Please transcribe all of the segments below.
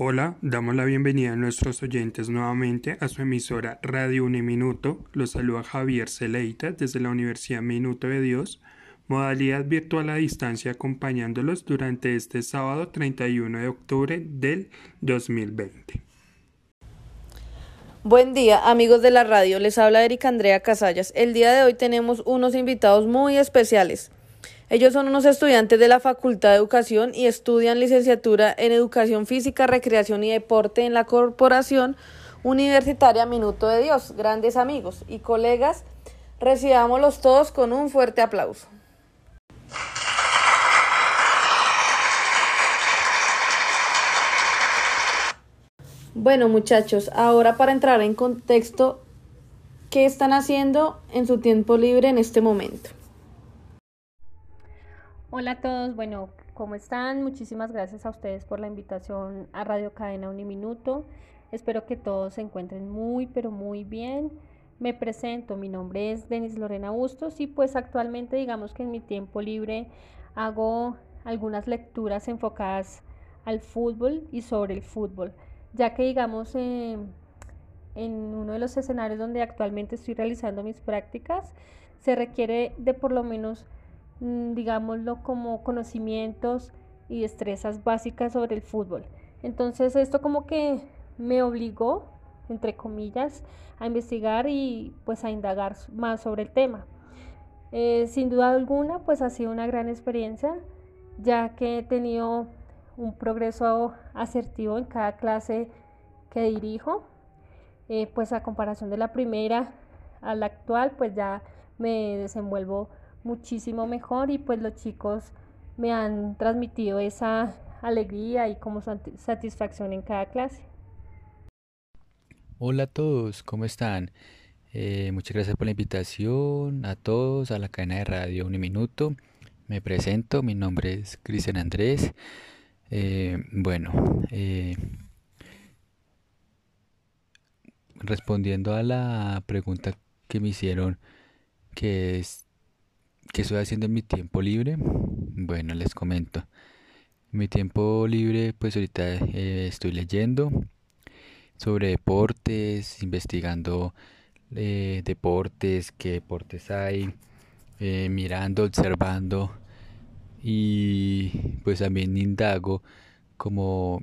Hola, damos la bienvenida a nuestros oyentes nuevamente a su emisora Radio Uniminuto. Los saluda Javier Celeita desde la Universidad Minuto de Dios, modalidad virtual a distancia acompañándolos durante este sábado 31 de octubre del 2020. Buen día, amigos de la radio. Les habla Erika Andrea Casallas. El día de hoy tenemos unos invitados muy especiales. Ellos son unos estudiantes de la Facultad de Educación y estudian licenciatura en Educación Física, Recreación y Deporte en la Corporación Universitaria Minuto de Dios. Grandes amigos y colegas, recibámoslos todos con un fuerte aplauso. Bueno muchachos, ahora para entrar en contexto, ¿qué están haciendo en su tiempo libre en este momento? Hola a todos, bueno, ¿cómo están? Muchísimas gracias a ustedes por la invitación a Radio Cadena Uniminuto. Espero que todos se encuentren muy, pero muy bien. Me presento, mi nombre es Denis Lorena Bustos y pues actualmente digamos que en mi tiempo libre hago algunas lecturas enfocadas al fútbol y sobre el fútbol, ya que digamos eh, en uno de los escenarios donde actualmente estoy realizando mis prácticas se requiere de por lo menos digámoslo, como conocimientos y destrezas básicas sobre el fútbol. Entonces esto como que me obligó, entre comillas, a investigar y pues a indagar más sobre el tema. Eh, sin duda alguna, pues ha sido una gran experiencia, ya que he tenido un progreso asertivo en cada clase que dirijo. Eh, pues a comparación de la primera a la actual, pues ya me desenvuelvo muchísimo mejor y pues los chicos me han transmitido esa alegría y como satisfacción en cada clase. Hola a todos, ¿cómo están? Eh, muchas gracias por la invitación a todos a la cadena de radio Uniminuto. Me presento, mi nombre es Cristian Andrés. Eh, bueno, eh, respondiendo a la pregunta que me hicieron, que es ¿Qué estoy haciendo en mi tiempo libre? Bueno, les comento. En mi tiempo libre, pues ahorita eh, estoy leyendo sobre deportes, investigando eh, deportes, qué deportes hay, eh, mirando, observando y pues también indago, como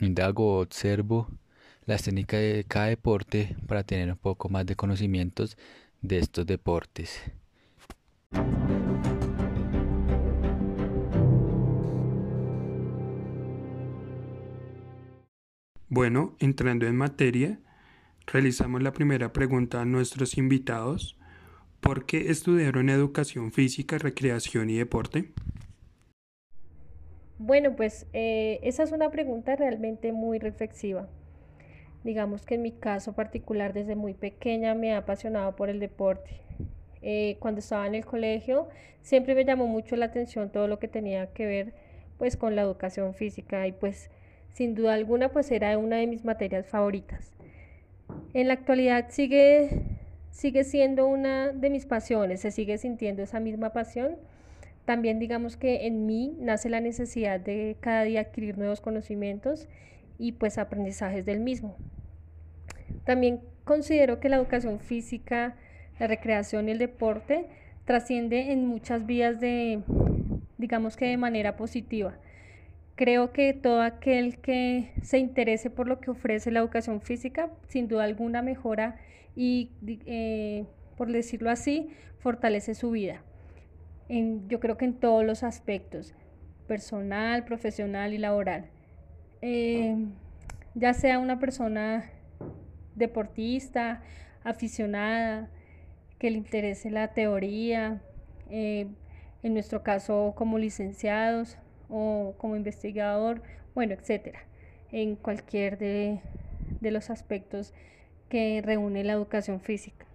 indago, observo las técnicas de cada deporte para tener un poco más de conocimientos de estos deportes. Bueno, entrando en materia, realizamos la primera pregunta a nuestros invitados. ¿Por qué estudiaron educación física, recreación y deporte? Bueno, pues eh, esa es una pregunta realmente muy reflexiva. Digamos que en mi caso particular desde muy pequeña me ha apasionado por el deporte. Eh, cuando estaba en el colegio siempre me llamó mucho la atención todo lo que tenía que ver pues con la educación física y pues sin duda alguna pues era una de mis materias favoritas. En la actualidad sigue, sigue siendo una de mis pasiones, se sigue sintiendo esa misma pasión. También digamos que en mí nace la necesidad de cada día adquirir nuevos conocimientos y pues aprendizajes del mismo. También considero que la educación física, la recreación y el deporte trasciende en muchas vías de, digamos que de manera positiva Creo que todo aquel que se interese por lo que ofrece la educación física, sin duda alguna mejora y, eh, por decirlo así, fortalece su vida. yo creo que en todos los aspectos, personal, profesional y laboral. Eh, ya sea una persona deportista, aficionada, que le interese la teoría, eh, en nuestro caso como licenciados, o como investigador, bueno, etcétera, en cualquier de, los aspectos que reúne la educación física.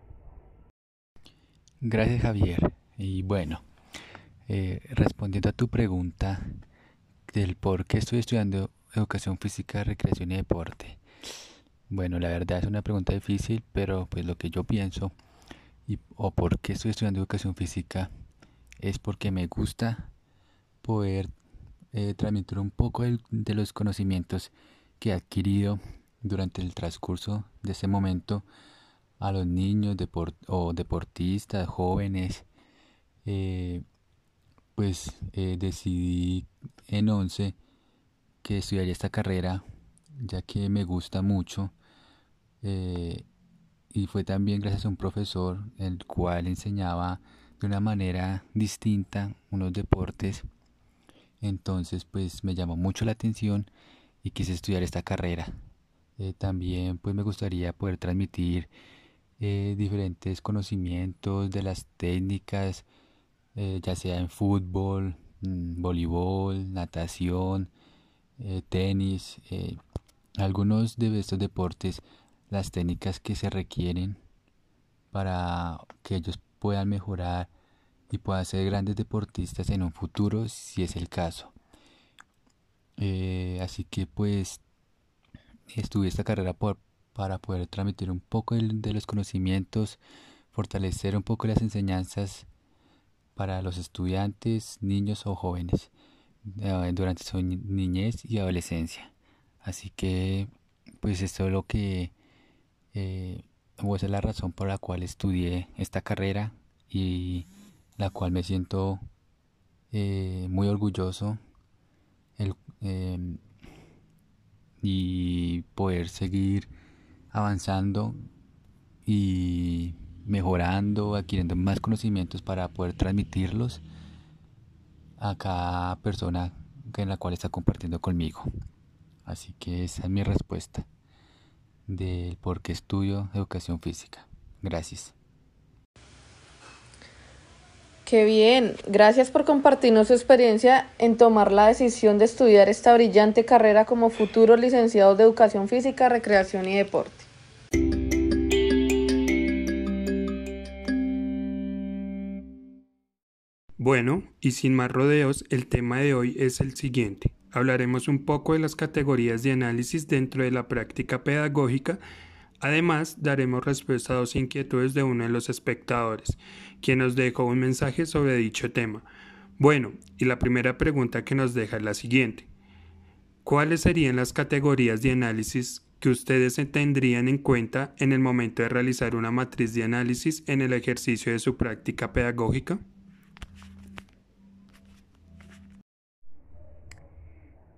Gracias Javier. Y bueno, eh, respondiendo a tu pregunta del por qué estoy estudiando educación física, recreación y deporte. Bueno, la verdad es una pregunta difícil, pero pues lo que yo pienso y, o por qué estoy estudiando educación física es porque me gusta poder eh, transmitir un poco de, los conocimientos que he adquirido durante el transcurso de ese momento a los niños o deportistas, jóvenes, eh, pues eh, decidí en 11 que estudiaría esta carrera ya que me gusta mucho y fue también gracias a un profesor el cual enseñaba de una manera distinta unos deportes. Entonces pues me llamó mucho la atención y quise estudiar esta carrera. También pues me gustaría poder transmitir eh, diferentes conocimientos de las técnicas, eh, ya sea en fútbol, mm, voleibol, natación, eh, tenis, algunos de estos deportes, las técnicas que se requieren para que ellos puedan mejorar y puedan ser grandes deportistas en un futuro si es el caso. así que pues estudié esta carrera por para poder transmitir un poco de los conocimientos, fortalecer un poco las enseñanzas para los estudiantes, niños o jóvenes eh, durante su niñez y adolescencia. Así que, pues esto es lo que, eh, esa es la razón por la cual estudié esta carrera y la cual me siento eh, muy orgulloso em, y poder seguir avanzando y mejorando, adquiriendo más conocimientos para poder transmitirlos a cada persona en la cual está compartiendo conmigo. Así que esa es mi respuesta del por qué estudio educación física. Gracias. Qué bien, gracias por compartirnos su experiencia en tomar la decisión de estudiar esta brillante carrera como futuros licenciados de educación física, recreación y deporte. Bueno, y sin más rodeos, el tema de hoy es el siguiente. Hablaremos un poco de las categorías de análisis dentro de la práctica pedagógica. Además, daremos respuesta a dos inquietudes de uno de los espectadores, quien nos dejó un mensaje sobre dicho tema. Bueno, y la primera pregunta que nos deja es la siguiente. ¿Cuáles serían las categorías de análisis que ustedes tendrían en cuenta en el momento de realizar una matriz de análisis en el ejercicio de su práctica pedagógica?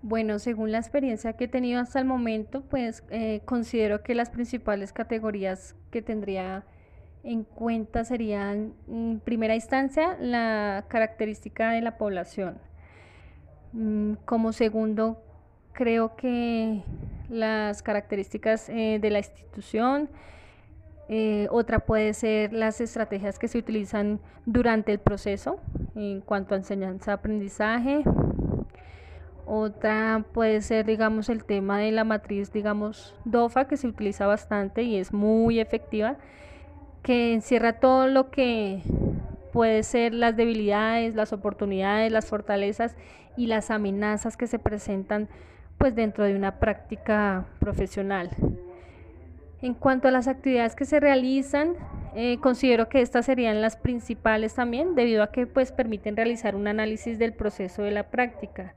Bueno, según la experiencia que he tenido hasta el momento, pues eh, considero que las principales categorías que tendría en cuenta serían, en primera instancia, la característica de la población. Mm, como segundo, creo que las características eh, de la institución. Eh, otra puede ser las estrategias que se utilizan durante el proceso en cuanto a enseñanza-aprendizaje, otra puede ser, digamos, el tema de la matriz, digamos, DOFA, que se utiliza bastante y es muy efectiva, que encierra todo lo que puede ser las debilidades, las oportunidades, las fortalezas y las amenazas que se presentan pues dentro de una práctica profesional. En cuanto a las actividades que se realizan, eh, considero que estas serían las principales también, debido a que pues permiten realizar un análisis del proceso de la práctica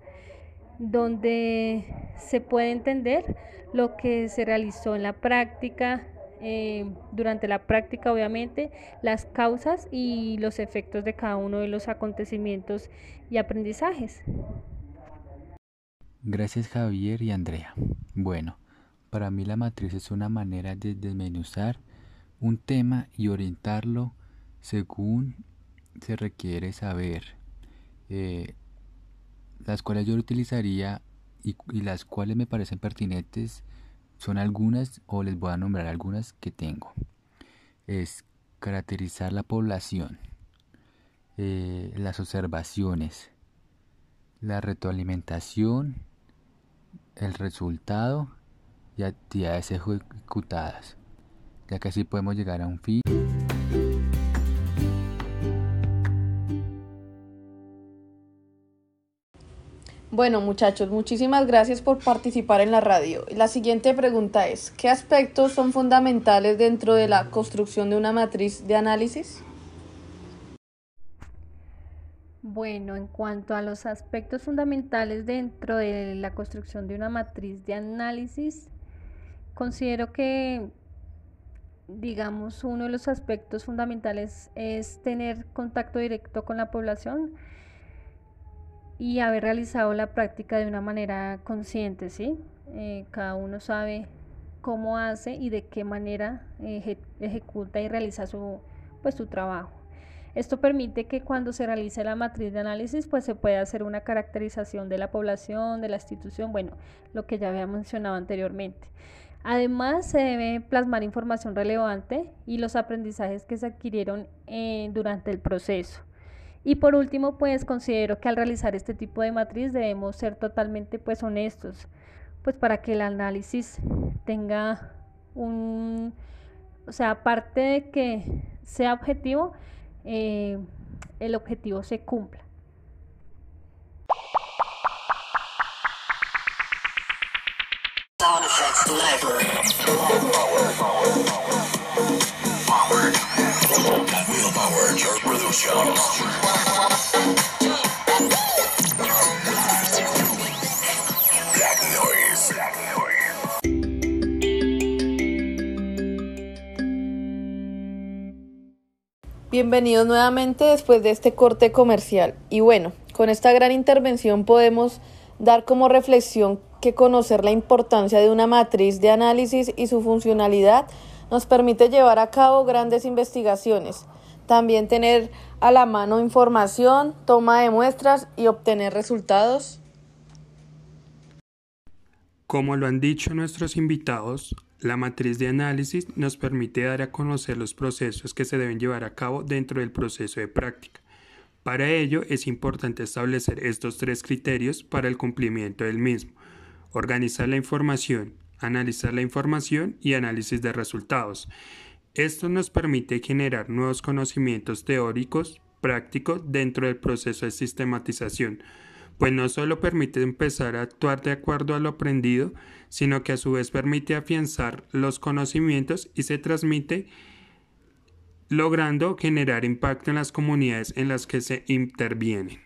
donde se puede entender lo que se realizó en la práctica, eh, durante la práctica obviamente, las causas y los efectos de cada uno de los acontecimientos y aprendizajes. Gracias Javier y Andrea. Bueno, para mí la matriz es una manera de desmenuzar un tema y orientarlo según se requiere saber. Eh, las cuales yo utilizaría y, las cuales me parecen pertinentes son algunas o les voy a nombrar algunas que tengo. Es caracterizar la población, eh, las observaciones, la retroalimentación, el resultado y actividades ejecutadas, ya que así podemos llegar a un fin. Bueno, muchachos, muchísimas gracias por participar en la radio. La siguiente pregunta es, ¿qué aspectos son fundamentales dentro de la construcción de una matriz de análisis? Bueno, en cuanto a los aspectos fundamentales dentro de la construcción de una matriz de análisis, considero que, digamos, uno de los aspectos fundamentales es tener contacto directo con la población y haber realizado la práctica de una manera consciente, ¿sí? Eh, cada uno sabe cómo hace y de qué manera ejecuta y realiza su, pues, su trabajo. Esto permite que cuando se realice la matriz de análisis, pues se pueda hacer una caracterización de la población, de la institución, bueno, lo que ya había mencionado anteriormente. Además, se debe plasmar información relevante y los aprendizajes que se adquirieron eh, durante el proceso. Y por último, pues considero que al realizar este tipo de matriz debemos ser totalmente pues honestos, pues para que el análisis tenga un, o sea, aparte de que sea objetivo, eh, el objetivo se cumpla. Bienvenidos nuevamente después de este corte comercial. Y bueno, con esta gran intervención podemos dar como reflexión que conocer la importancia de una matriz de análisis y su funcionalidad nos permite llevar a cabo grandes investigaciones. También tener a la mano información, toma de muestras y obtener resultados. Como lo han dicho nuestros invitados, la matriz de análisis nos permite dar a conocer los procesos que se deben llevar a cabo dentro del proceso de práctica. Para ello es importante establecer estos tres criterios para el cumplimiento del mismo. Organizar la información, analizar la información y análisis de resultados. Esto nos permite generar nuevos conocimientos teóricos, prácticos dentro del proceso de sistematización, pues no solo permite empezar a actuar de acuerdo a lo aprendido, sino que a su vez permite afianzar los conocimientos y se transmite logrando generar impacto en las comunidades en las que se intervienen.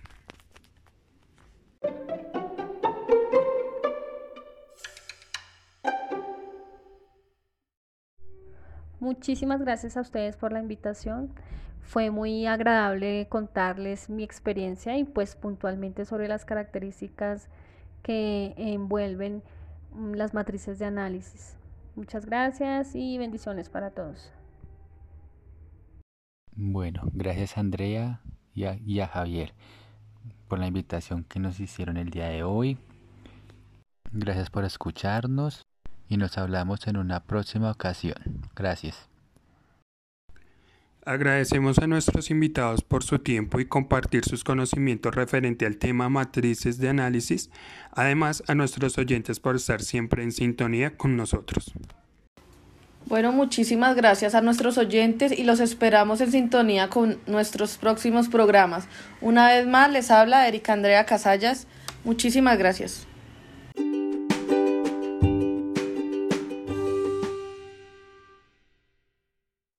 Muchísimas gracias a ustedes por la invitación. Fue muy agradable contarles mi experiencia y pues puntualmente sobre las características que envuelven mm, las matrices de análisis. Muchas gracias y bendiciones para todos. Bueno, gracias Andrea y a, y a Javier por la invitación que nos hicieron el día de hoy. Gracias por escucharnos y nos hablamos en una próxima ocasión. Gracias. Agradecemos a nuestros invitados por su tiempo y compartir sus conocimientos referente al tema matrices de análisis, además a nuestros oyentes por estar siempre en sintonía con nosotros. Bueno, muchísimas gracias a nuestros oyentes y los esperamos en sintonía con nuestros próximos programas. Una vez más les habla Erika Andrea Casallas. Muchísimas gracias.